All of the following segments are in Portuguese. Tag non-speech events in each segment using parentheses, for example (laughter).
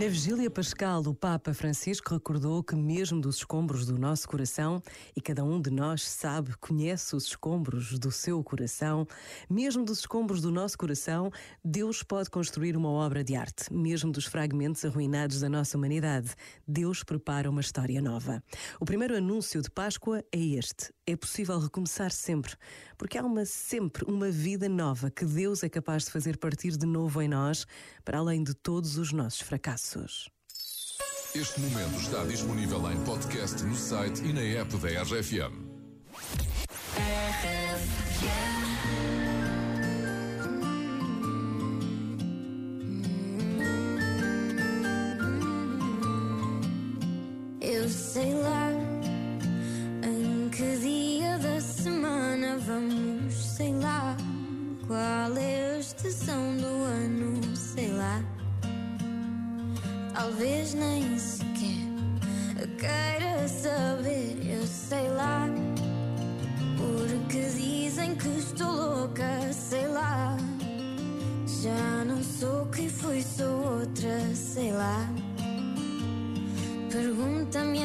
Na vigília pascal, o Papa Francisco recordou que, mesmo dos escombros do nosso coração, e cada um de nós sabe, conhece os escombros do seu coração, mesmo dos escombros do nosso coração, Deus pode construir uma obra de arte. Mesmo dos fragmentos arruinados da nossa humanidade, Deus prepara uma história nova. O primeiro anúncio de Páscoa é este: é possível recomeçar sempre, porque há uma sempre uma vida nova que Deus é capaz de fazer partir de novo em nós, para além de todos os nossos fracassos. Este momento está disponível em podcast no site e na app da RFM. Eu sei lá qual é a estação do ano, sei lá. Talvez nem sequer queira saber, eu sei lá. Porque dizem que estou louca, sei lá. Já não sou quem fui, sou outra, sei lá. Pergunta-me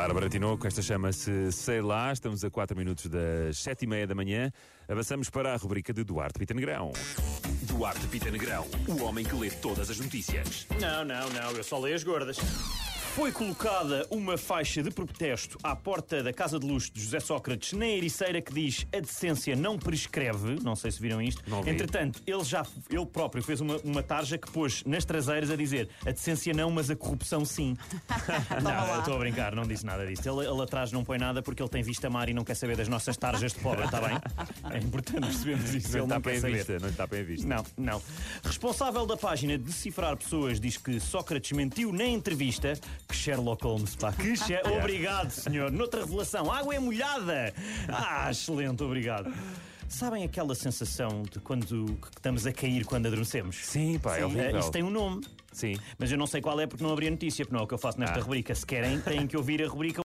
Bárbara Tinoco, esta chama-se Sei Lá. Estamos a 4 minutos das 7 e meia da manhã. Avançamos para a rubrica de Duarte Pita Negrão. Duarte Pita Negrão, o homem que lê todas as notícias. Não, não, não, eu só leio as gordas. Foi colocada uma faixa de protesto à porta da Casa de Luxo de José Sócrates na Ericeira que diz a decência não prescreve. Não sei se viram isto. Vi. Entretanto, ele já ele próprio fez uma, uma tarja que pôs nas traseiras a dizer a decência não, mas a corrupção sim. (laughs) não, eu estou a brincar, não disse nada disso. Ele, ele atrás não põe nada porque ele tem vista mar e não quer saber das nossas tarjas de pobre, está bem? É importante percebermos isso. Não ele não está quer saber. vista, não está bem em vista. Não, não. Responsável da página de decifrar pessoas diz que Sócrates mentiu na entrevista. Que Sherlock Holmes, pá. Que Sher... (laughs) Obrigado, senhor. Noutra revelação, água é molhada. Ah, excelente, obrigado. Sabem aquela sensação de quando que estamos a cair quando adormecemos? Sim, pá, é horrível. Isso tem um nome. Sim. Mas eu não sei qual é porque não abri a notícia, porque não é o que eu faço nesta Ah. rubrica. Se querem, têm que ouvir a rubrica